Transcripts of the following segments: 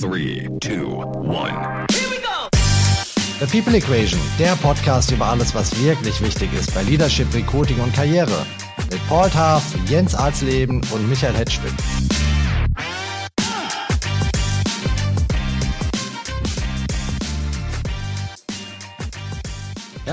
Three, two, one. The People Equation, der Podcast über alles, was wirklich wichtig ist bei Leadership, Recruiting und Karriere. Mit Paul Taff, Jens Arzleben und Michael Hetschwin.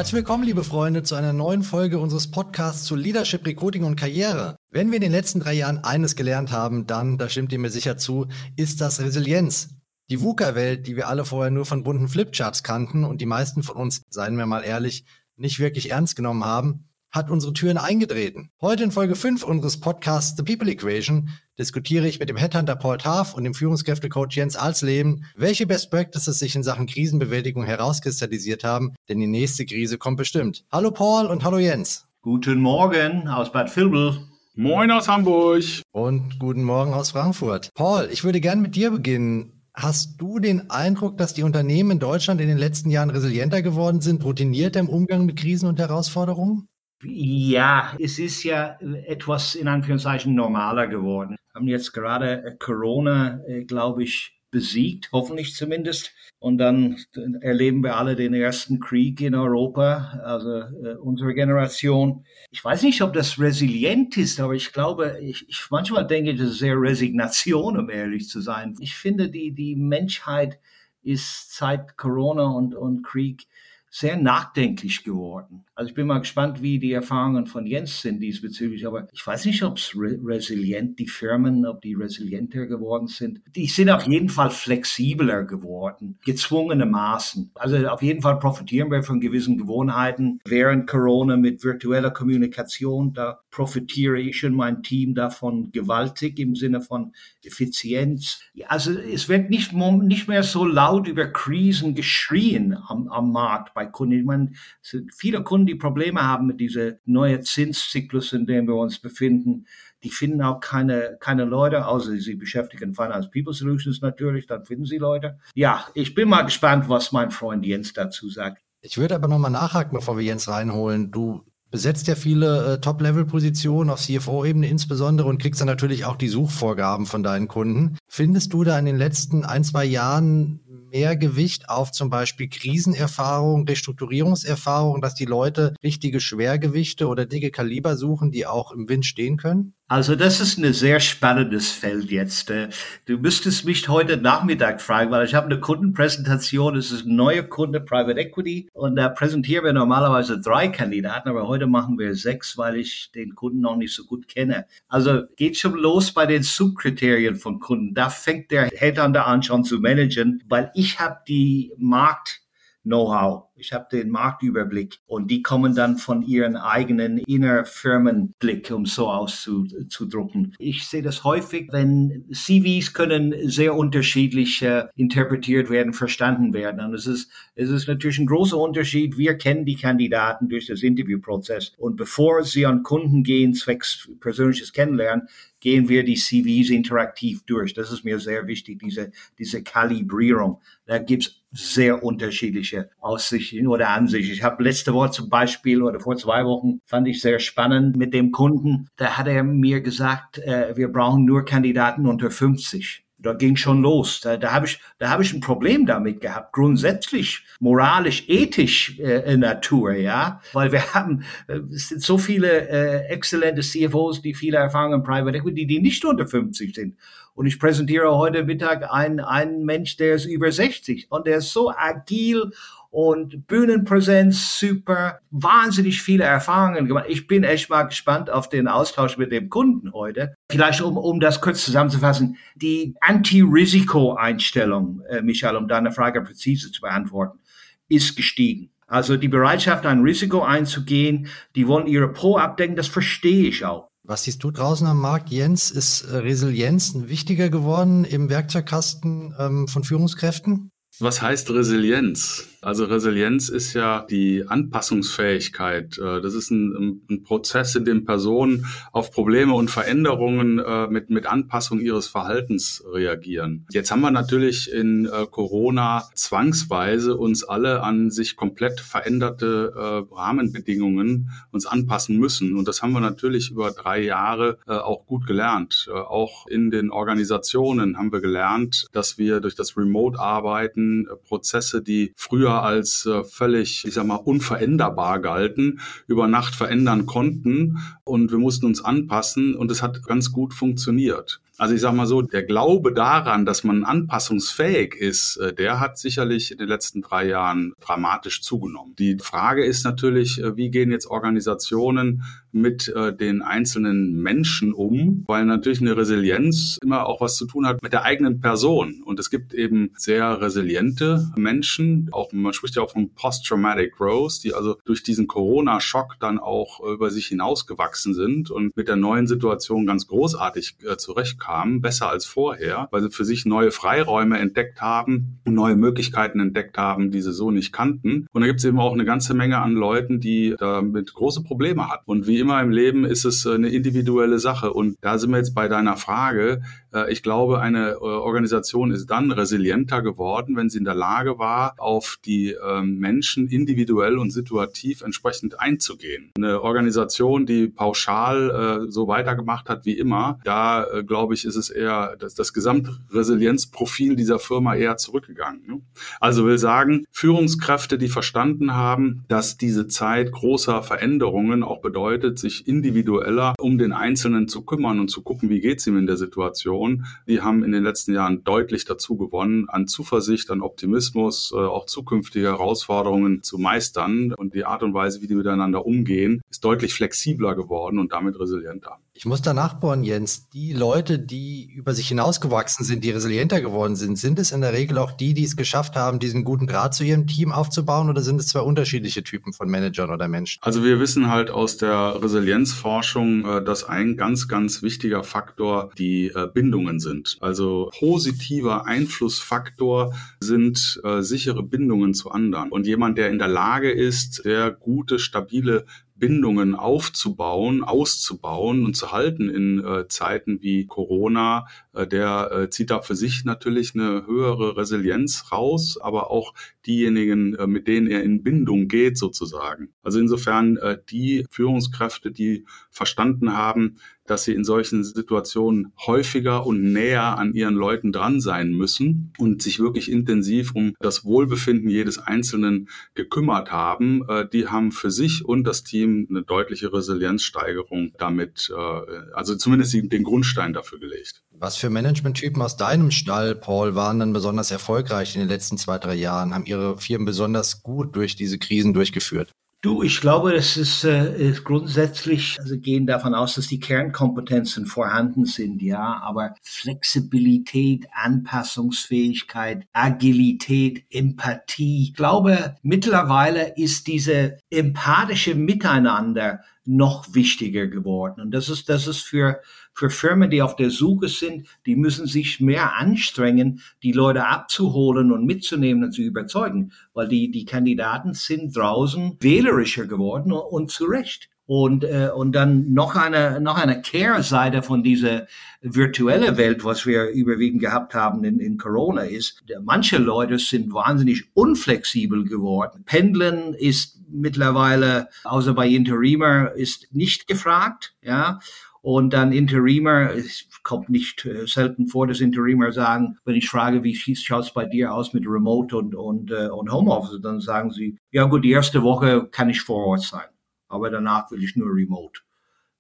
Herzlich willkommen, liebe Freunde, zu einer neuen Folge unseres Podcasts zu Leadership, Recruiting und Karriere. Wenn wir in den letzten drei Jahren eines gelernt haben, dann, da stimmt ihr mir sicher zu, ist das Resilienz. Die VUCA-Welt, die wir alle vorher nur von bunten Flipcharts kannten und die meisten von uns, seien wir mal ehrlich, nicht wirklich ernst genommen haben, hat unsere Türen eingetreten. Heute in Folge 5 unseres Podcasts The People Equation diskutiere ich mit dem Headhunter Paul Taff und dem Führungskräftecoach Jens Alsleben, welche Best Practices sich in Sachen Krisenbewältigung herauskristallisiert haben, denn die nächste Krise kommt bestimmt. Hallo Paul und hallo Jens. Guten Morgen aus Bad Vilbel. Moin aus Hamburg. Und guten Morgen aus Frankfurt. Paul, ich würde gern mit dir beginnen. Hast du den Eindruck, dass die Unternehmen in Deutschland in den letzten Jahren resilienter geworden sind, routinierter im Umgang mit Krisen und Herausforderungen? Ja, es ist ja etwas in Anführungszeichen normaler geworden. Wir haben jetzt gerade äh, Corona, äh, glaube ich, besiegt, hoffentlich zumindest. Und dann erleben wir alle den ersten Krieg in Europa, also äh, unsere Generation. Ich weiß nicht, ob das resilient ist, aber ich glaube, ich, ich manchmal denke, das ist sehr Resignation, um ehrlich zu sein. Ich finde, die, die Menschheit ist seit Corona und, und Krieg sehr nachdenklich geworden. Also ich bin mal gespannt, wie die Erfahrungen von Jens sind diesbezüglich, aber ich weiß nicht, ob es re resilient, die Firmen, ob die resilienter geworden sind. Die sind auf jeden Fall flexibler geworden, gezwungenermaßen. Also auf jeden Fall profitieren wir von gewissen Gewohnheiten. Während Corona mit virtueller Kommunikation, da profitiere ich und mein Team davon gewaltig im Sinne von Effizienz. Also es wird nicht, nicht mehr so laut über Krisen geschrien am, am Markt bei Kunden. Ich meine, es sind viele Kunden, die Probleme haben mit dieser neuen Zinszyklus, in dem wir uns befinden. Die finden auch keine, keine Leute, außer sie beschäftigen Finance People Solutions natürlich, dann finden sie Leute. Ja, ich bin mal gespannt, was mein Freund Jens dazu sagt. Ich würde aber nochmal nachhaken, bevor wir Jens reinholen. Du besetzt ja viele äh, Top-Level-Positionen auf CFO-Ebene insbesondere und kriegst dann natürlich auch die Suchvorgaben von deinen Kunden. Findest du da in den letzten ein, zwei Jahren mehr Gewicht auf zum Beispiel Krisenerfahrung, Restrukturierungserfahrung, dass die Leute richtige Schwergewichte oder dicke Kaliber suchen, die auch im Wind stehen können? Also das ist ein sehr spannendes Feld jetzt. Äh. Du müsstest mich heute Nachmittag fragen, weil ich habe eine Kundenpräsentation. Es ist ein neuer Kunde, Private Equity. Und da präsentieren wir normalerweise drei Kandidaten, aber heute machen wir sechs, weil ich den Kunden noch nicht so gut kenne. Also geht schon los bei den Subkriterien von Kunden. Da fängt der Headhunter an schon zu managen, weil ich habe die Markt Know-how. Ich habe den Marktüberblick und die kommen dann von ihren eigenen Innerfirmenblick, um so auszudrucken. Ich sehe das häufig, wenn CVs können sehr unterschiedlich äh, interpretiert werden, verstanden werden. Und es ist, es ist natürlich ein großer Unterschied. Wir kennen die Kandidaten durch das Interviewprozess und bevor sie an Kunden gehen, zwecks persönliches Kennenlernen, gehen wir die CVs interaktiv durch. Das ist mir sehr wichtig, diese, diese Kalibrierung. Da gibt's sehr unterschiedliche Aussichten oder Ansichten. Ich habe letzte Woche zum Beispiel oder vor zwei Wochen fand ich sehr spannend mit dem Kunden. Da hat er mir gesagt, äh, wir brauchen nur Kandidaten unter 50 da ging schon los. Da, da habe ich, da habe ich ein Problem damit gehabt, grundsätzlich moralisch, ethisch äh, Natur, ja, weil wir haben, äh, es sind so viele äh, exzellente CFOs, die viele Erfahrung in Private Equity, die nicht unter 50 sind. Und ich präsentiere heute Mittag einen, einen Mensch, der ist über 60 und der ist so agil und Bühnenpräsenz super, wahnsinnig viele Erfahrungen gemacht. Ich bin echt mal gespannt auf den Austausch mit dem Kunden heute. Vielleicht um, um das kurz zusammenzufassen, die Anti-Risiko-Einstellung, äh, Michael, um deine Frage präzise zu beantworten, ist gestiegen. Also die Bereitschaft, ein Risiko einzugehen, die wollen ihre Po abdecken, das verstehe ich auch. Was siehst du draußen am Markt, Jens? Ist äh, Resilienz wichtiger geworden im Werkzeugkasten ähm, von Führungskräften? Was heißt Resilienz? Also Resilienz ist ja die Anpassungsfähigkeit. Äh, das ist ein, ein Prozess, in dem Personen auf Probleme und Veränderungen äh, mit, mit Anpassung ihres Verhaltens reagieren. Jetzt haben wir natürlich in äh, Corona zwangsweise uns alle an sich komplett veränderte Rahmenbedingungen uns anpassen müssen. Und das haben wir natürlich über drei Jahre auch gut gelernt. Auch in den Organisationen haben wir gelernt, dass wir durch das Remote-Arbeiten Prozesse, die früher früher als äh, völlig, ich sag mal, unveränderbar galten, über Nacht verändern konnten und wir mussten uns anpassen und es hat ganz gut funktioniert. Also ich sage mal so, der Glaube daran, dass man anpassungsfähig ist, äh, der hat sicherlich in den letzten drei Jahren dramatisch zugenommen. Die Frage ist natürlich, äh, wie gehen jetzt Organisationen mit äh, den einzelnen Menschen um, weil natürlich eine Resilienz immer auch was zu tun hat mit der eigenen Person. Und es gibt eben sehr resiliente Menschen, auch man spricht ja auch von Post-Traumatic Growth, die also durch diesen Corona-Schock dann auch über sich hinausgewachsen sind und mit der neuen Situation ganz großartig zurechtkamen kamen, besser als vorher, weil sie für sich neue Freiräume entdeckt haben und neue Möglichkeiten entdeckt haben, die sie so nicht kannten. Und da gibt es eben auch eine ganze Menge an Leuten, die damit große Probleme hatten. Und wie immer im Leben ist es eine individuelle Sache. Und da sind wir jetzt bei deiner Frage. Äh, ich glaube, eine äh, Organisation ist dann resilienter geworden, wenn sie in der Lage war, auf die ähm, Menschen individuell und situativ entsprechend einzugehen. Eine Organisation, die pauschal äh, so weitergemacht hat wie immer, da glaube ich, ich, ist es eher das, das Gesamtresilienzprofil dieser Firma eher zurückgegangen. Ne? Also will sagen, Führungskräfte, die verstanden haben, dass diese Zeit großer Veränderungen auch bedeutet, sich individueller um den Einzelnen zu kümmern und zu gucken, wie geht es ihm in der Situation, die haben in den letzten Jahren deutlich dazu gewonnen, an Zuversicht, an Optimismus, äh, auch zukünftige Herausforderungen zu meistern. Und die Art und Weise, wie die miteinander umgehen, ist deutlich flexibler geworden und damit resilienter. Ich muss da nachbohren, Jens. Die Leute, die über sich hinausgewachsen sind, die resilienter geworden sind, sind es in der Regel auch die, die es geschafft haben, diesen guten Draht zu ihrem Team aufzubauen oder sind es zwei unterschiedliche Typen von Managern oder Menschen? Also wir wissen halt aus der Resilienzforschung, äh, dass ein ganz, ganz wichtiger Faktor die äh, Bindungen sind. Also positiver Einflussfaktor sind äh, sichere Bindungen zu anderen. Und jemand, der in der Lage ist, sehr gute, stabile Bindungen aufzubauen, auszubauen und zu halten in äh, Zeiten wie Corona, äh, der äh, zieht da für sich natürlich eine höhere Resilienz raus, aber auch diejenigen, äh, mit denen er in Bindung geht sozusagen. Also insofern äh, die Führungskräfte, die verstanden haben, dass sie in solchen Situationen häufiger und näher an ihren Leuten dran sein müssen und sich wirklich intensiv um das Wohlbefinden jedes Einzelnen gekümmert haben. Äh, die haben für sich und das Team eine deutliche Resilienzsteigerung damit, äh, also zumindest den Grundstein dafür gelegt. Was für Managementtypen aus deinem Stall, Paul, waren dann besonders erfolgreich in den letzten zwei, drei Jahren, haben ihre Firmen besonders gut durch diese Krisen durchgeführt? Du, ich glaube, es ist, äh, ist grundsätzlich, also gehen davon aus, dass die Kernkompetenzen vorhanden sind, ja, aber Flexibilität, Anpassungsfähigkeit, Agilität, Empathie. Ich glaube, mittlerweile ist diese empathische Miteinander noch wichtiger geworden. Und das ist, das ist für, für Firmen, die auf der Suche sind, die müssen sich mehr anstrengen, die Leute abzuholen und mitzunehmen und zu überzeugen, weil die, die Kandidaten sind draußen wählerischer geworden und, und zu Recht. Und, äh, und dann noch eine, noch eine Kehrseite von dieser virtuelle Welt, was wir überwiegend gehabt haben in, in Corona, ist, manche Leute sind wahnsinnig unflexibel geworden. Pendeln ist mittlerweile, außer bei Interimer, ist nicht gefragt, ja. Und dann Interimer, es kommt nicht äh, selten vor, dass Interimer sagen, wenn ich frage, wie schaut es bei dir aus mit Remote und, und, äh, und Homeoffice, dann sagen sie, ja gut, die erste Woche kann ich vor Ort sein aber danach will ich nur remote.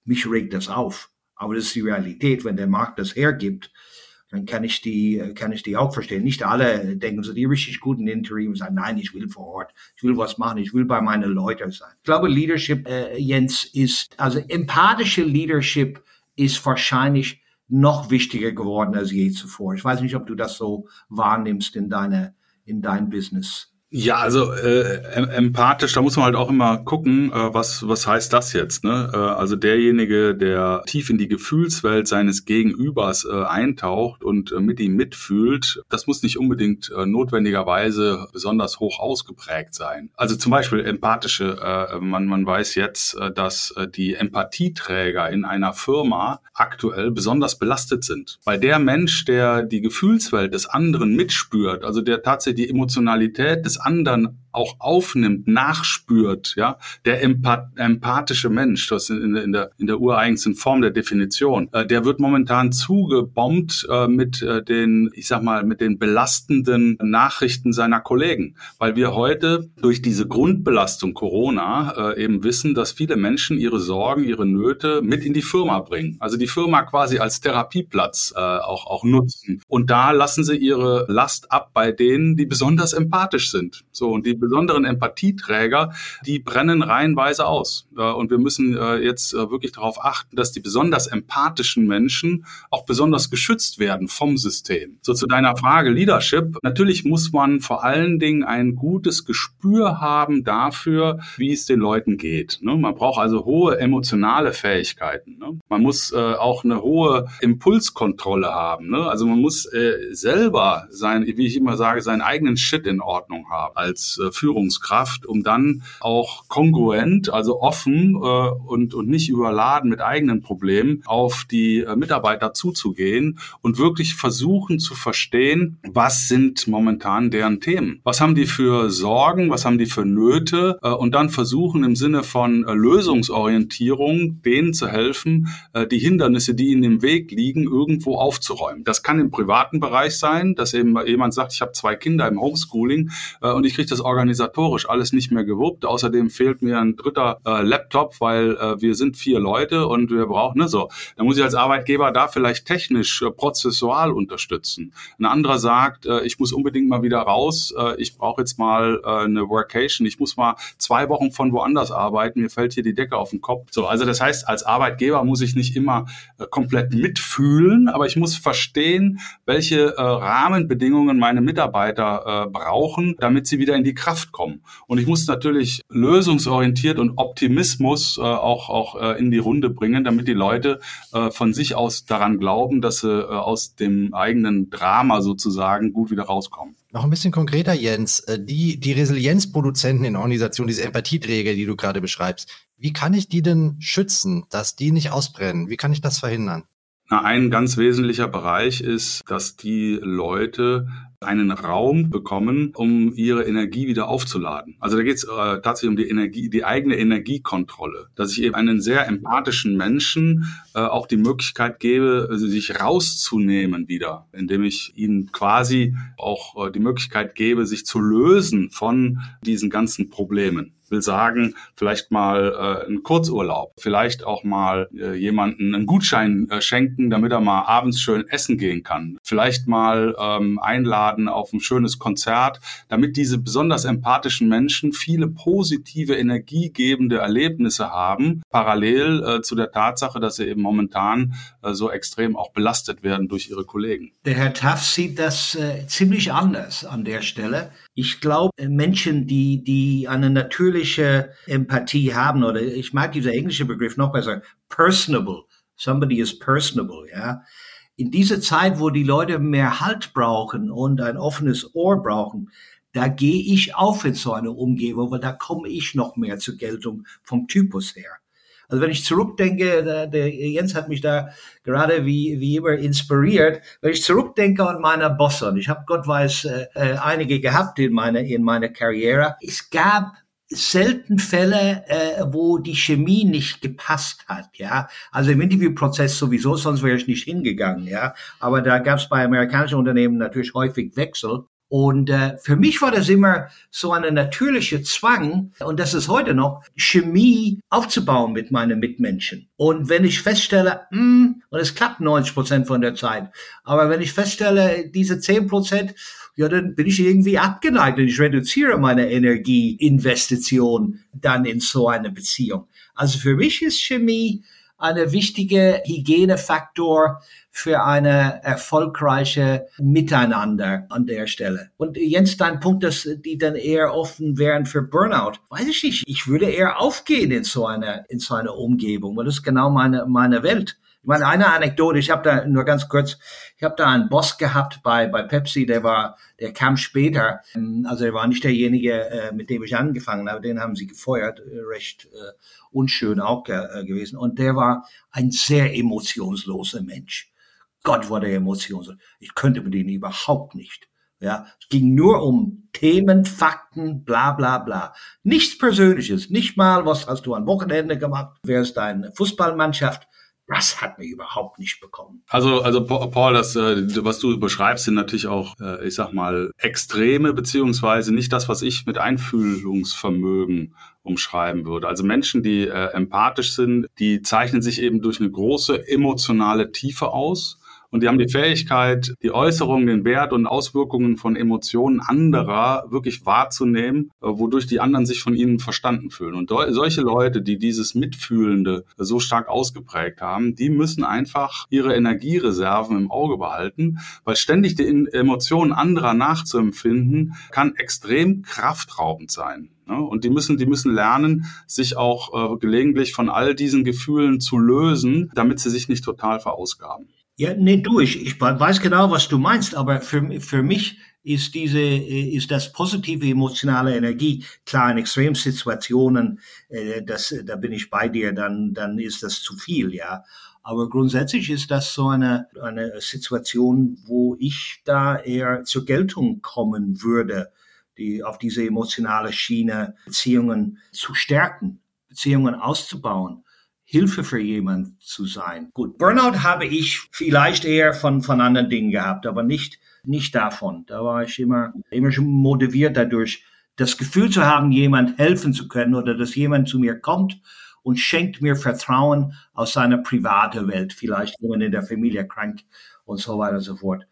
Mich regt das auf. Aber das ist die Realität. Wenn der Markt das hergibt, dann kann ich die, kann ich die auch verstehen. Nicht alle denken so, die richtig guten Interim sagen, nein, ich will vor Ort, ich will was machen, ich will bei meinen Leuten sein. Ich glaube, Leadership, äh, Jens, ist, also empathische Leadership ist wahrscheinlich noch wichtiger geworden als je zuvor. Ich weiß nicht, ob du das so wahrnimmst in deiner, in dein Business. Ja, also äh, empathisch, da muss man halt auch immer gucken, äh, was was heißt das jetzt. Ne? Äh, also derjenige, der tief in die Gefühlswelt seines Gegenübers äh, eintaucht und äh, mit ihm mitfühlt, das muss nicht unbedingt äh, notwendigerweise besonders hoch ausgeprägt sein. Also zum Beispiel empathische, äh, man man weiß jetzt, äh, dass äh, die Empathieträger in einer Firma aktuell besonders belastet sind, weil der Mensch, der die Gefühlswelt des anderen mitspürt, also der tatsächlich die Emotionalität des anderen auch aufnimmt, nachspürt, ja, der empath empathische Mensch, das in, in, der, in der ureigensten Form der Definition, äh, der wird momentan zugebombt äh, mit äh, den, ich sag mal, mit den belastenden Nachrichten seiner Kollegen, weil wir heute durch diese Grundbelastung Corona äh, eben wissen, dass viele Menschen ihre Sorgen, ihre Nöte mit in die Firma bringen. Also die Firma quasi als Therapieplatz äh, auch, auch nutzen. Und da lassen sie ihre Last ab bei denen, die besonders empathisch sind. So, und die besonderen Empathieträger, die brennen reihenweise aus. Und wir müssen äh, jetzt äh, wirklich darauf achten, dass die besonders empathischen Menschen auch besonders geschützt werden vom System. So zu deiner Frage Leadership. Natürlich muss man vor allen Dingen ein gutes Gespür haben dafür, wie es den Leuten geht. Ne? Man braucht also hohe emotionale Fähigkeiten. Ne? Man muss äh, auch eine hohe Impulskontrolle haben. Ne? Also man muss selber sein, wie ich immer sage, seinen eigenen Shit in Ordnung haben als Führungskraft, um dann auch kongruent, also offen äh, und, und nicht überladen mit eigenen Problemen auf die äh, Mitarbeiter zuzugehen und wirklich versuchen zu verstehen, was sind momentan deren Themen. Was haben die für Sorgen, was haben die für Nöte äh, und dann versuchen im Sinne von äh, Lösungsorientierung denen zu helfen, äh, die Hindernisse, die ihnen im Weg liegen, irgendwo aufzuräumen. Das kann im privaten Bereich sein, dass eben jemand sagt, ich habe zwei Kinder im Homeschooling äh, und ich kriege das organisiert organisatorisch alles nicht mehr gewuppt. Außerdem fehlt mir ein dritter äh, Laptop, weil äh, wir sind vier Leute und wir brauchen, ne, so. Da muss ich als Arbeitgeber da vielleicht technisch, äh, prozessual unterstützen. Ein anderer sagt, äh, ich muss unbedingt mal wieder raus, äh, ich brauche jetzt mal äh, eine Workation, ich muss mal zwei Wochen von woanders arbeiten, mir fällt hier die Decke auf den Kopf. So, also das heißt, als Arbeitgeber muss ich nicht immer äh, komplett mitfühlen, aber ich muss verstehen, welche äh, Rahmenbedingungen meine Mitarbeiter äh, brauchen, damit sie wieder in die Kraft Kraft kommen. Und ich muss natürlich lösungsorientiert und Optimismus äh, auch, auch äh, in die Runde bringen, damit die Leute äh, von sich aus daran glauben, dass sie äh, aus dem eigenen Drama sozusagen gut wieder rauskommen. Noch ein bisschen konkreter, Jens. Äh, die, die Resilienzproduzenten in der Organisation, diese Empathieträger, die du gerade beschreibst, wie kann ich die denn schützen, dass die nicht ausbrennen? Wie kann ich das verhindern? Na, ein ganz wesentlicher Bereich ist, dass die Leute einen Raum bekommen, um ihre Energie wieder aufzuladen. Also da geht es äh, tatsächlich um die Energie, die eigene Energiekontrolle, dass ich eben einen sehr empathischen Menschen äh, auch die Möglichkeit gebe, sich rauszunehmen wieder, indem ich ihnen quasi auch äh, die Möglichkeit gebe, sich zu lösen von diesen ganzen Problemen will sagen, vielleicht mal äh, einen Kurzurlaub, vielleicht auch mal äh, jemanden einen Gutschein äh, schenken, damit er mal abends schön essen gehen kann, vielleicht mal ähm, einladen auf ein schönes Konzert, damit diese besonders empathischen Menschen viele positive, energiegebende Erlebnisse haben, parallel äh, zu der Tatsache, dass sie eben momentan äh, so extrem auch belastet werden durch ihre Kollegen. Der Herr Taff sieht das äh, ziemlich anders an der Stelle. Ich glaube, äh, Menschen, die, die eine natürliche Empathie haben, oder ich mag dieser englische Begriff noch besser, personable. Somebody is personable, ja. In dieser Zeit, wo die Leute mehr Halt brauchen und ein offenes Ohr brauchen, da gehe ich auf in so eine Umgebung, weil da komme ich noch mehr zur Geltung vom Typus her. Also wenn ich zurückdenke, der, der Jens hat mich da gerade wie, wie immer inspiriert. Wenn ich zurückdenke an meine Bosse, und ich habe Gott weiß äh, äh, einige gehabt in meiner in meiner Karriere, es gab selten Fälle, äh, wo die Chemie nicht gepasst hat, ja. Also im Interviewprozess sowieso, sonst wäre ich nicht hingegangen, ja. Aber da gab es bei amerikanischen Unternehmen natürlich häufig Wechsel. Und äh, für mich war das immer so eine natürliche Zwang, und das ist heute noch, Chemie aufzubauen mit meinen Mitmenschen. Und wenn ich feststelle, mh, hm, und es klappt 90 Prozent von der Zeit, aber wenn ich feststelle, diese 10 Prozent, ja, dann bin ich irgendwie abgeneigt und ich reduziere meine Energieinvestition dann in so eine Beziehung. Also für mich ist Chemie eine wichtige Hygienefaktor für eine erfolgreiche Miteinander an der Stelle. Und Jens, dein Punkt, dass die dann eher offen wären für Burnout, weiß ich nicht. Ich würde eher aufgehen in so einer, in so einer Umgebung, weil das ist genau meine, meine Welt. Ich meine, eine Anekdote, ich habe da nur ganz kurz, ich habe da einen Boss gehabt bei, bei Pepsi, der war, der kam später, also er war nicht derjenige, äh, mit dem ich angefangen habe, den haben sie gefeuert, äh, recht äh, unschön auch gewesen. Und der war ein sehr emotionsloser Mensch. Gott war der emotionslos. Ich könnte mit ihm überhaupt nicht. Ja, es ging nur um Themen, Fakten, bla bla bla. Nichts Persönliches, nicht mal, was hast du am Wochenende gemacht, wer ist deine Fußballmannschaft, das hat mir überhaupt nicht bekommen. Also, also Paul, das, äh, was du beschreibst, sind natürlich auch, äh, ich sag mal, Extreme, beziehungsweise nicht das, was ich mit Einfühlungsvermögen umschreiben würde. Also Menschen, die äh, empathisch sind, die zeichnen sich eben durch eine große emotionale Tiefe aus und die haben die Fähigkeit, die Äußerungen, den Wert und Auswirkungen von Emotionen anderer wirklich wahrzunehmen, äh, wodurch die anderen sich von ihnen verstanden fühlen. Und solche Leute, die dieses Mitfühlende so stark ausgeprägt haben, die müssen einfach ihre Energiereserven im Auge behalten, weil ständig die Emotionen anderer nachzuempfinden, kann extrem kraftraubend sein. Ne? Und die müssen, die müssen lernen, sich auch äh, gelegentlich von all diesen Gefühlen zu lösen, damit sie sich nicht total verausgaben. Ja, nee, du, ich, ich weiß genau, was du meinst, aber für, für mich ist diese, ist das positive emotionale Energie, klar, in Extremsituationen, äh, das, da bin ich bei dir, dann, dann ist das zu viel, ja. Aber grundsätzlich ist das so eine, eine Situation, wo ich da eher zur Geltung kommen würde, die auf diese emotionale Schiene Beziehungen zu stärken, Beziehungen auszubauen. Hilfe für jemand zu sein. Gut, Burnout habe ich vielleicht eher von, von anderen Dingen gehabt, aber nicht, nicht davon. Da war ich immer, immer schon motiviert dadurch, das Gefühl zu haben, jemand helfen zu können oder dass jemand zu mir kommt und schenkt mir Vertrauen aus seiner privaten Welt, vielleicht jemand in der Familie krank und so weiter und so fort.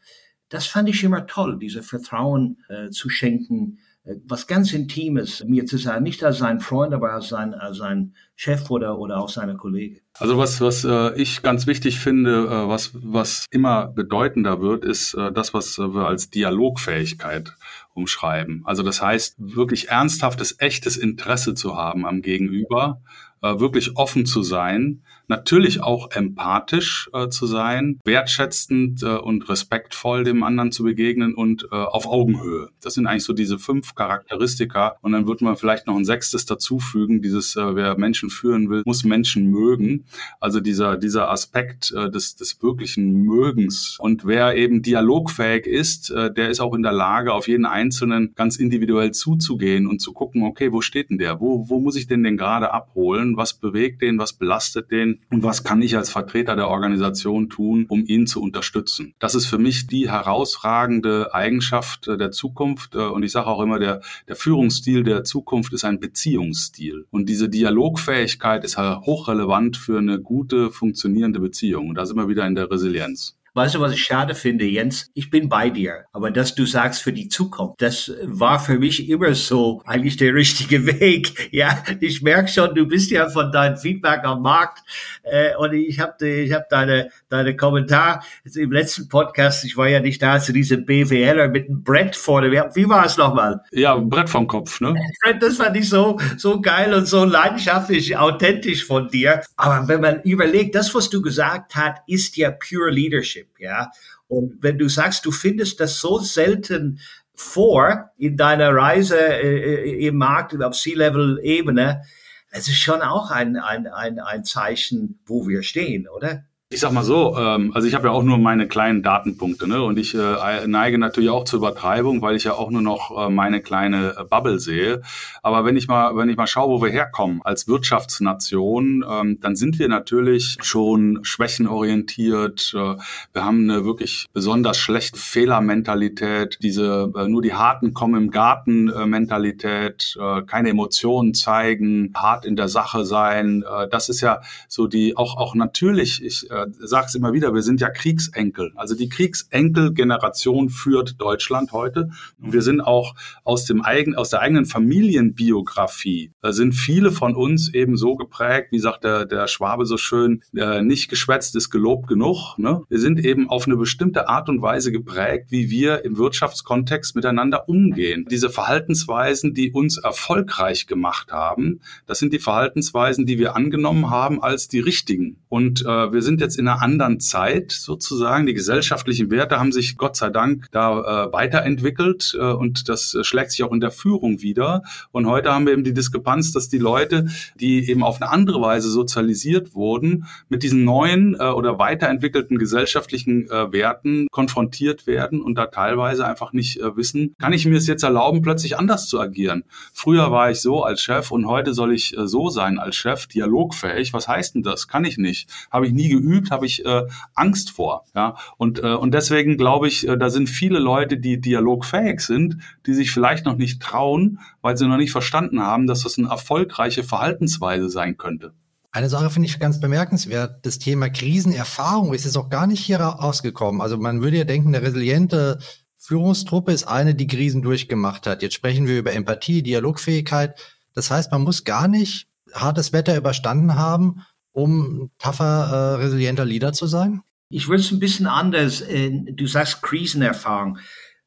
Das fand ich immer toll, diese Vertrauen äh, zu schenken, was ganz Intimes mir zu sagen, nicht als sein Freund, aber als sein, als sein Chef oder, oder auch seine Kollege. Also was, was äh, ich ganz wichtig finde, äh, was, was immer bedeutender wird, ist äh, das, was wir als Dialogfähigkeit umschreiben. Also das heißt, wirklich ernsthaftes, echtes Interesse zu haben am Gegenüber, äh, wirklich offen zu sein, natürlich auch empathisch äh, zu sein, wertschätzend äh, und respektvoll dem anderen zu begegnen und äh, auf Augenhöhe. Das sind eigentlich so diese fünf Charakteristika. Und dann wird man vielleicht noch ein sechstes dazufügen, dieses, äh, wer Menschen führen will, muss Menschen mögen. Also dieser, dieser Aspekt äh, des, des wirklichen Mögens. Und wer eben dialogfähig ist, äh, der ist auch in der Lage, auf jeden Einzelnen ganz individuell zuzugehen und zu gucken, okay, wo steht denn der? Wo, wo muss ich denn den gerade abholen? Was bewegt den? Was belastet den? Und was kann ich als Vertreter der Organisation tun, um ihn zu unterstützen. Das ist für mich die herausragende Eigenschaft äh, der Zukunft äh, und ich sage auch immer, der, der Führungsstil der Zukunft ist ein Beziehungsstil und diese Dialogfähigkeit ist hochrelevant für eine gute, funktionierende Beziehung und da sind wir wieder in der Resilienz. Weißt du, was ich schade finde, Jens? Ich bin bei dir. Aber dass du sagst für die Zukunft, das war für mich immer so eigentlich der richtige Weg. Ja, ich merke schon, du bist ja von deinem Feedback am Markt. Äh, und ich habe ich hab deine, deine Kommentar im letzten Podcast, ich war ja nicht da, zu diesem BWLer mit einem Brett vorne. Wie war es nochmal? Ja, Brett vom Kopf, ne? Das fand ich so, so geil und so leidenschaftlich, authentisch von dir. Aber wenn man überlegt, das, was du gesagt hast, ist ja pure Leadership. Leadership, ja. Und wenn du sagst, du findest das so selten vor in deiner Reise äh, äh im Markt auf C-Level-Ebene, es ist schon auch ein, ein, ein, ein Zeichen, wo wir stehen, oder? Ich sag mal so, ähm, also ich habe ja auch nur meine kleinen Datenpunkte, ne? Und ich äh, neige natürlich auch zur Übertreibung, weil ich ja auch nur noch äh, meine kleine äh, Bubble sehe. Aber wenn ich mal, wenn ich mal schaue, wo wir herkommen als Wirtschaftsnation, ähm, dann sind wir natürlich schon schwächenorientiert. Äh, wir haben eine wirklich besonders schlechte Fehlermentalität, diese äh, nur die Harten kommen im Garten äh, Mentalität, äh, keine Emotionen zeigen, hart in der Sache sein. Äh, das ist ja so die auch auch natürlich. Ich äh, äh, sage es immer wieder, wir sind ja Kriegsenkel. Also die Kriegsenkel-Generation führt Deutschland heute. Und wir sind auch aus, dem eigen, aus der eigenen Familienbiografie, da sind viele von uns eben so geprägt, wie sagt der, der Schwabe so schön, äh, nicht geschwätzt ist gelobt genug. Ne? Wir sind eben auf eine bestimmte Art und Weise geprägt, wie wir im Wirtschaftskontext miteinander umgehen. Diese Verhaltensweisen, die uns erfolgreich gemacht haben, das sind die Verhaltensweisen, die wir angenommen haben als die richtigen. Und äh, wir sind jetzt in einer anderen Zeit sozusagen. Die gesellschaftlichen Werte haben sich Gott sei Dank da äh, weiterentwickelt äh, und das schlägt sich auch in der Führung wieder. Und heute haben wir eben die Diskrepanz, dass die Leute, die eben auf eine andere Weise sozialisiert wurden, mit diesen neuen äh, oder weiterentwickelten gesellschaftlichen äh, Werten konfrontiert werden und da teilweise einfach nicht äh, wissen, kann ich mir es jetzt erlauben, plötzlich anders zu agieren? Früher war ich so als Chef und heute soll ich äh, so sein als Chef, dialogfähig. Was heißt denn das? Kann ich nicht. Habe ich nie geübt, habe ich äh, Angst vor. Ja? Und, äh, und deswegen glaube ich, äh, da sind viele Leute, die dialogfähig sind, die sich vielleicht noch nicht trauen, weil sie noch nicht verstanden haben, dass das eine erfolgreiche Verhaltensweise sein könnte. Eine Sache finde ich ganz bemerkenswert. Das Thema Krisenerfahrung ist jetzt auch gar nicht hier rausgekommen. Also man würde ja denken, eine resiliente Führungstruppe ist eine, die Krisen durchgemacht hat. Jetzt sprechen wir über Empathie, Dialogfähigkeit. Das heißt, man muss gar nicht hartes Wetter überstanden haben, um tougher, äh, resilienter Leader zu sein? Ich würde es ein bisschen anders. Äh, du sagst Krisenerfahrung.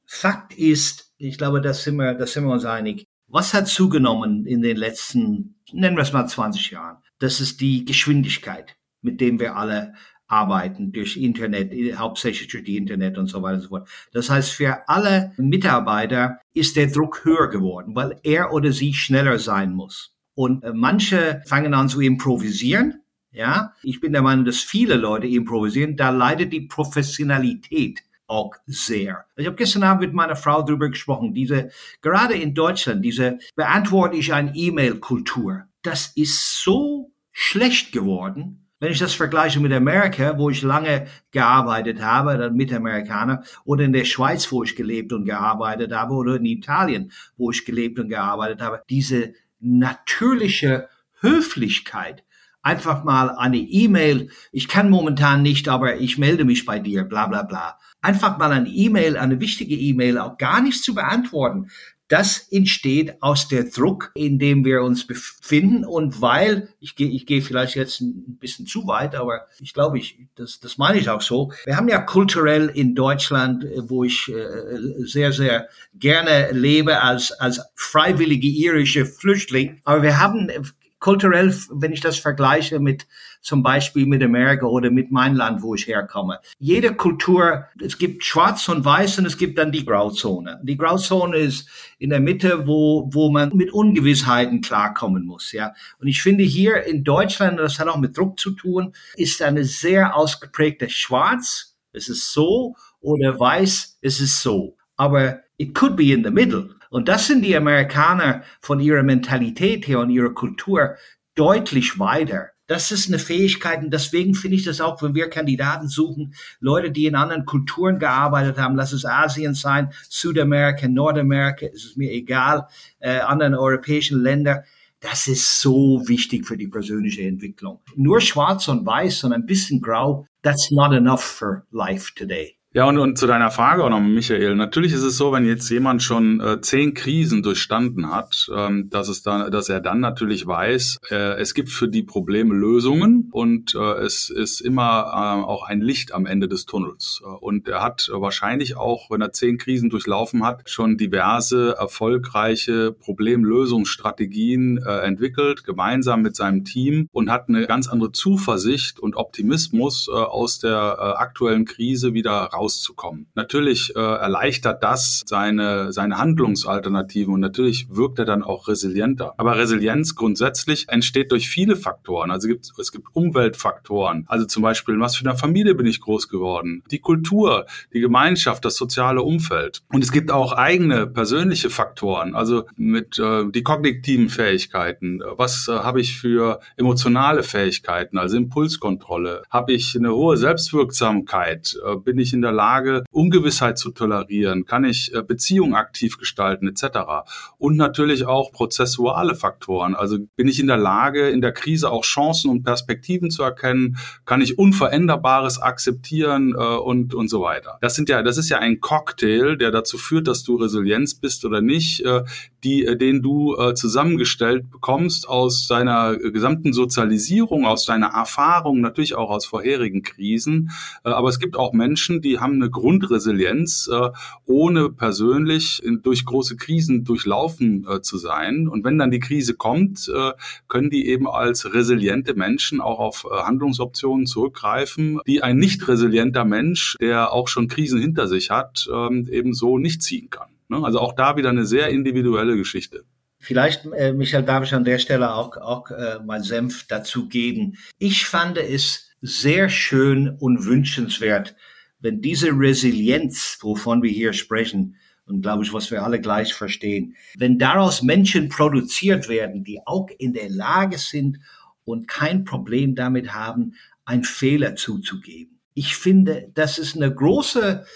Fakt ist, ich glaube, da sind wir, sind wir uns einig. Was hat zugenommen in den letzten, nennen wir es mal 20 Jahren? Das ist die Geschwindigkeit, mit dem wir alle arbeiten durch Internet, hauptsächlich durch die Internet und so weiter und so fort. Das heißt, für alle Mitarbeiter ist der Druck höher geworden, weil er oder sie schneller sein muss. Und äh, manche fangen an zu improvisieren. Ja, ich bin der Meinung, dass viele Leute improvisieren. Da leidet die Professionalität auch sehr. Ich habe gestern Abend mit meiner Frau darüber gesprochen, diese, gerade in Deutschland, diese beantworte ich eine E-Mail-Kultur. Das ist so schlecht geworden, wenn ich das vergleiche mit Amerika, wo ich lange gearbeitet habe, dann mit Amerikaner, oder in der Schweiz, wo ich gelebt und gearbeitet habe, oder in Italien, wo ich gelebt und gearbeitet habe, diese natürliche Höflichkeit, einfach mal eine E-Mail, ich kann momentan nicht, aber ich melde mich bei dir, bla bla bla. Einfach mal eine E-Mail, eine wichtige E-Mail auch gar nicht zu beantworten, das entsteht aus der Druck, in dem wir uns befinden und weil, ich gehe ich gehe vielleicht jetzt ein bisschen zu weit, aber ich glaube, ich, das, das meine ich auch so. Wir haben ja kulturell in Deutschland, äh, wo ich äh, sehr, sehr gerne lebe als, als freiwillige irische Flüchtling, aber wir haben kulturell, wenn ich das vergleiche mit zum Beispiel mit Amerika oder mit meinem Land, wo ich herkomme. Jede Kultur, es gibt Schwarz und Weiß und es gibt dann die Grauzone. Die Grauzone ist in der Mitte, wo, wo man mit Ungewissheiten klarkommen muss, ja. Und ich finde hier in Deutschland, das hat auch mit Druck zu tun, ist eine sehr ausgeprägte Schwarz, es ist so, oder Weiß, es ist so. Aber it could be in the middle. Und das sind die Amerikaner von ihrer Mentalität her und ihrer Kultur deutlich weiter. Das ist eine Fähigkeit und deswegen finde ich das auch, wenn wir Kandidaten suchen, Leute, die in anderen Kulturen gearbeitet haben, lass es Asien sein, Südamerika, Nordamerika, es ist mir egal, äh, anderen europäischen Länder. Das ist so wichtig für die persönliche Entwicklung. Nur schwarz und weiß und ein bisschen grau, that's not enough for life today. Ja, und, und zu deiner Frage auch noch, Michael. Natürlich ist es so, wenn jetzt jemand schon äh, zehn Krisen durchstanden hat, ähm, dass, es dann, dass er dann natürlich weiß, äh, es gibt für die Probleme Lösungen und äh, es ist immer äh, auch ein Licht am Ende des Tunnels. Äh, und er hat wahrscheinlich auch, wenn er zehn Krisen durchlaufen hat, schon diverse erfolgreiche Problemlösungsstrategien äh, entwickelt, gemeinsam mit seinem Team und hat eine ganz andere Zuversicht und Optimismus aus der aktuellen Krise wieder raus rauszukommen. Natürlich äh, erleichtert das seine, seine Handlungsalternativen und natürlich wirkt er dann auch resilienter. Aber Resilienz grundsätzlich entsteht durch viele Faktoren. Also gibt, es gibt Umweltfaktoren. Also zum Beispiel, was für eine Familie bin ich groß geworden? Die Kultur, die Gemeinschaft, das soziale Umfeld. Und es gibt auch eigene persönliche Faktoren. Also mit äh, die kognitiven Fähigkeiten. Was äh, habe ich für emotionale Fähigkeiten? Also Impulskontrolle. Habe ich eine hohe Selbstwirksamkeit? Äh, bin ich in der der Lage, Ungewissheit zu tolerieren? Kann ich äh, Beziehungen aktiv gestalten etc.? Und natürlich auch prozessuale Faktoren. Also bin ich in der Lage, in der Krise auch Chancen und Perspektiven zu erkennen? Kann ich Unveränderbares akzeptieren äh, und, und so weiter? Das sind ja, das ist ja ein Cocktail, der dazu führt, dass du Resilienz bist oder nicht, äh, die, den du zusammengestellt bekommst aus deiner gesamten Sozialisierung, aus deiner Erfahrung, natürlich auch aus vorherigen Krisen. Aber es gibt auch Menschen, die haben eine Grundresilienz, äh, ohne persönlich durch große Krisen durchlaufen äh, zu sein. Und wenn dann die Krise kommt, äh, können die eben als resiliente Menschen auch auf Handlungsoptionen zurückgreifen, die ein nicht resilienter Mensch, der auch schon Krisen hinter sich hat, ähm, eben so nicht ziehen kann. Ne? Also auch da wieder eine sehr individuelle Geschichte. Vielleicht, äh, Michael, darf ich an der Stelle auch, auch äh, mein Senf dazu geben. Ich fand es sehr schön und wünschenswert, wenn diese Resilienz, wovon wir hier sprechen, und glaube ich, was wir alle gleich verstehen, wenn daraus Menschen produziert werden, die auch in der Lage sind und kein Problem damit haben, einen Fehler zuzugeben. Ich finde, das ist eine große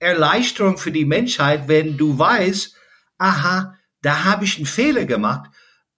Erleichterung für die Menschheit, wenn du weißt, aha, da habe ich einen Fehler gemacht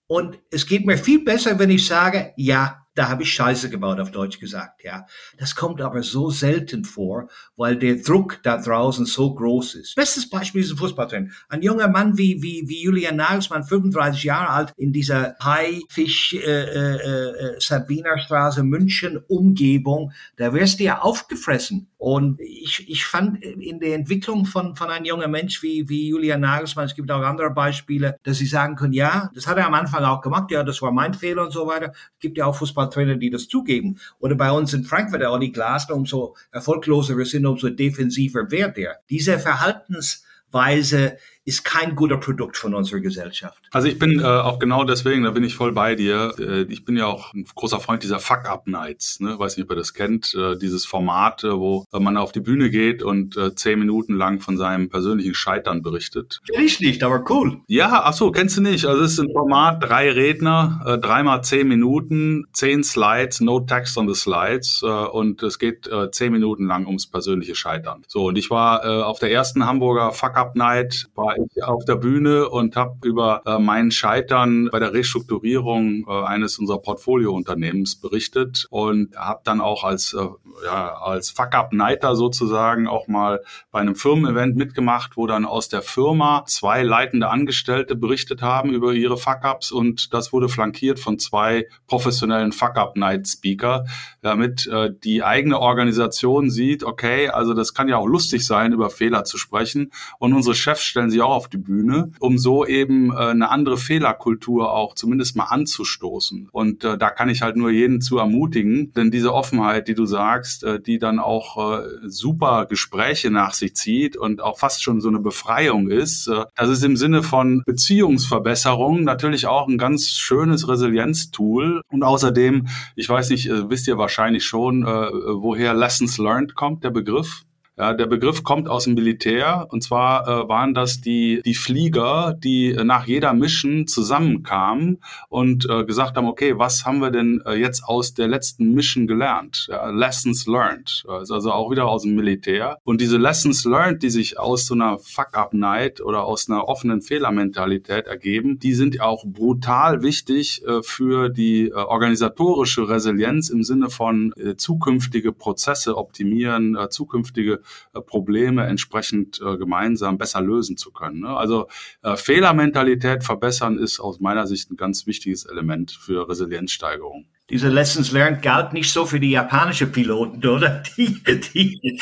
und es geht mir viel besser, wenn ich sage, ja, da habe ich Scheiße gebaut, auf Deutsch gesagt, ja. Das kommt aber so selten vor, weil der Druck da draußen so groß ist. Bestes Beispiel ist ein Fußballtrainer. Ein junger Mann wie, wie, wie Julian Nagelsmann, 35 Jahre alt, in dieser Haifisch, äh, äh, äh, Sabinerstraße, München Umgebung, da wirst du ja aufgefressen. Und ich, ich fand in der Entwicklung von, von einem jungen Mensch wie, wie Julian Nagelsmann, es gibt auch andere Beispiele, dass sie sagen können, ja, das hat er am Anfang auch gemacht, ja, das war mein Fehler und so weiter. Es gibt ja auch Fußballtrainer, die das zugeben. Oder bei uns in Frankfurt, der Olli Glasner, umso erfolgloser wir sind, umso defensiver wird er. Diese Verhaltensweise ist kein guter Produkt von unserer Gesellschaft. Also ich bin äh, auch genau deswegen, da bin ich voll bei dir. Äh, ich bin ja auch ein großer Freund dieser Fuck-Up-Nights. Ne? Weiß nicht, ob ihr das kennt. Äh, dieses Format, äh, wo man auf die Bühne geht und äh, zehn Minuten lang von seinem persönlichen Scheitern berichtet. Kenn ich nicht, aber cool. Ja, ach so, kennst du nicht. Also es ist ein Format, drei Redner, äh, dreimal zehn Minuten, zehn Slides, no text on the slides äh, und es geht äh, zehn Minuten lang ums persönliche Scheitern. So, und ich war äh, auf der ersten Hamburger Fuck-Up-Night, war ich auf der Bühne und habe über äh, mein Scheitern bei der Restrukturierung äh, eines unserer Portfoliounternehmens berichtet und habe dann auch als äh, ja, als Fuck-Up-Nighter sozusagen auch mal bei einem Firmen-Event mitgemacht, wo dann aus der Firma zwei leitende Angestellte berichtet haben über ihre Fuck-Ups und das wurde flankiert von zwei professionellen Fuck-Up-Night-Speaker, damit äh, die eigene Organisation sieht, okay, also das kann ja auch lustig sein, über Fehler zu sprechen und unsere Chefs stellen sich auch auf die Bühne, um so eben äh, eine andere Fehlerkultur auch zumindest mal anzustoßen. Und äh, da kann ich halt nur jeden zu ermutigen, denn diese Offenheit, die du sagst, äh, die dann auch äh, super Gespräche nach sich zieht und auch fast schon so eine Befreiung ist, äh, das ist im Sinne von Beziehungsverbesserung natürlich auch ein ganz schönes Resilienztool. Und außerdem, ich weiß nicht, äh, wisst ihr wahrscheinlich schon, äh, woher Lessons Learned kommt, der Begriff? Ja, der Begriff kommt aus dem Militär und zwar äh, waren das die, die Flieger, die nach jeder Mission zusammenkamen und äh, gesagt haben, okay, was haben wir denn äh, jetzt aus der letzten Mission gelernt? Ja, Lessons learned. ist also auch wieder aus dem Militär. Und diese Lessons learned, die sich aus so einer Fuck-up-Night oder aus einer offenen Fehlermentalität ergeben, die sind auch brutal wichtig äh, für die äh, organisatorische Resilienz im Sinne von äh, zukünftige Prozesse optimieren, äh, zukünftige äh, Probleme entsprechend äh, gemeinsam besser lösen zu können. Ne? Also äh, Fehlermentalität verbessern ist aus meiner Sicht ein ganz wichtiges Element für Resilienzsteigerung diese Lessons learned galt nicht so für die japanischen Piloten, oder? Die, die,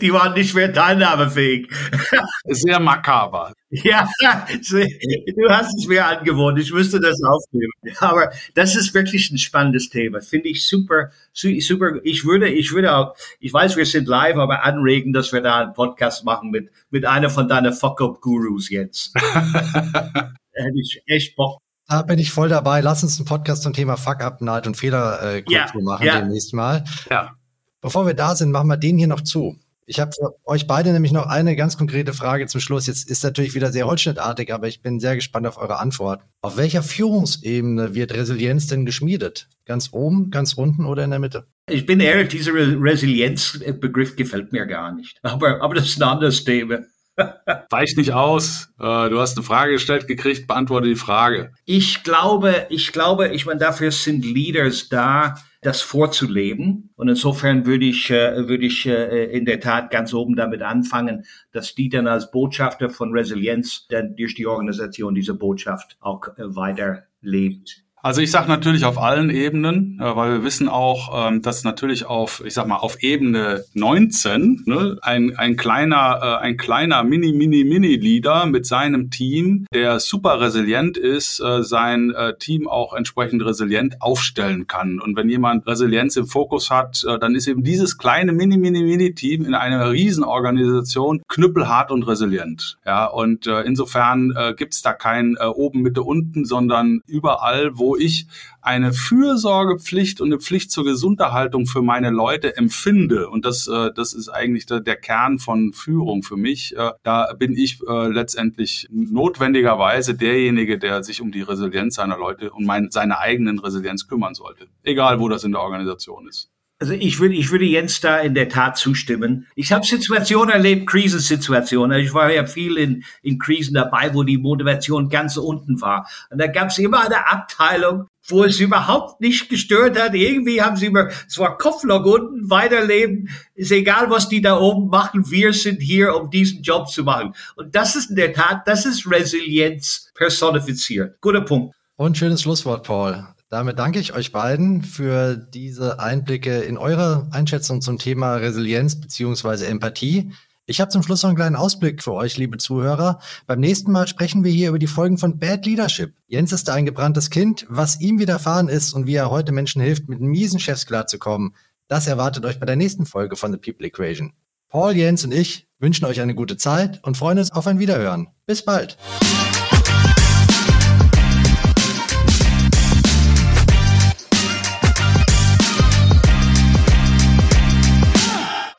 die waren nicht mehr teilnahmefähig. Sehr makaber. Ja, du hast es mir angewohnt. Ich müsste das aufnehmen. Aber das ist wirklich ein spannendes Thema. Finde ich super, super. Ich würde, ich würde auch, ich weiß, wir sind live, aber anregen, dass wir da einen Podcast machen mit, mit einer von deinen Fuck-Up-Gurus jetzt. Hätte ich echt Bock da bin ich voll dabei. Lass uns einen Podcast zum Thema Fuck-Up, Neid und Fehlerkultur ja, machen ja. demnächst mal. Ja. Bevor wir da sind, machen wir den hier noch zu. Ich habe für euch beide nämlich noch eine ganz konkrete Frage zum Schluss. Jetzt ist natürlich wieder sehr holzschnittartig, aber ich bin sehr gespannt auf eure Antwort. Auf welcher Führungsebene wird Resilienz denn geschmiedet? Ganz oben, ganz unten oder in der Mitte? Ich bin ehrlich, dieser Resilienzbegriff gefällt mir gar nicht. Aber, aber das ist ein anderes Thema. Weich nicht aus. Äh, du hast eine Frage gestellt gekriegt, beantworte die Frage. Ich glaube, ich glaube, ich meine, dafür sind Leaders da, das vorzuleben. Und insofern würde ich, äh, würde ich äh, in der Tat ganz oben damit anfangen, dass die dann als Botschafter von Resilienz dann durch die Organisation diese Botschaft auch weiterlebt. Also ich sage natürlich auf allen Ebenen, äh, weil wir wissen auch, ähm, dass natürlich auf, ich sag mal, auf Ebene 19 ne, ein, ein kleiner, äh, ein kleiner Mini, Mini, Mini-Leader mit seinem Team, der super resilient ist, äh, sein Team auch entsprechend resilient aufstellen kann. Und wenn jemand Resilienz im Fokus hat, dann ist eben dieses kleine Mini, Mini, Mini-Team in einer Riesenorganisation knüppelhart und resilient. Ja, und insofern gibt es da kein oben, Mitte, unten, sondern überall, wo ich eine Fürsorgepflicht und eine Pflicht zur Gesunderhaltung für meine Leute empfinde. Und das, äh, das ist eigentlich der, der Kern von Führung für mich. Äh, da bin ich äh, letztendlich notwendigerweise derjenige, der sich um die Resilienz seiner Leute und mein, seine eigenen Resilienz kümmern sollte. Egal, wo das in der Organisation ist. Also ich würde, ich würde Jens da in der Tat zustimmen. Ich habe Situationen erlebt, Krisensituationen. Ich war ja viel in, in Krisen dabei, wo die Motivation ganz unten war. Und da gab es immer eine Abteilung, wo es überhaupt nicht gestört hat. Irgendwie haben sie immer, es war Kopflock unten, weiterleben. Ist egal, was die da oben machen. Wir sind hier, um diesen Job zu machen. Und das ist in der Tat, das ist Resilienz personifiziert. Guter Punkt. Und schönes Schlusswort, Paul. Damit danke ich euch beiden für diese Einblicke in eure Einschätzung zum Thema Resilienz beziehungsweise Empathie. Ich habe zum Schluss noch einen kleinen Ausblick für euch, liebe Zuhörer. Beim nächsten Mal sprechen wir hier über die Folgen von Bad Leadership. Jens ist ein gebranntes Kind. Was ihm widerfahren ist und wie er heute Menschen hilft, mit miesen Chefs klarzukommen, das erwartet euch bei der nächsten Folge von The People Equation. Paul, Jens und ich wünschen euch eine gute Zeit und freuen uns auf ein Wiederhören. Bis bald.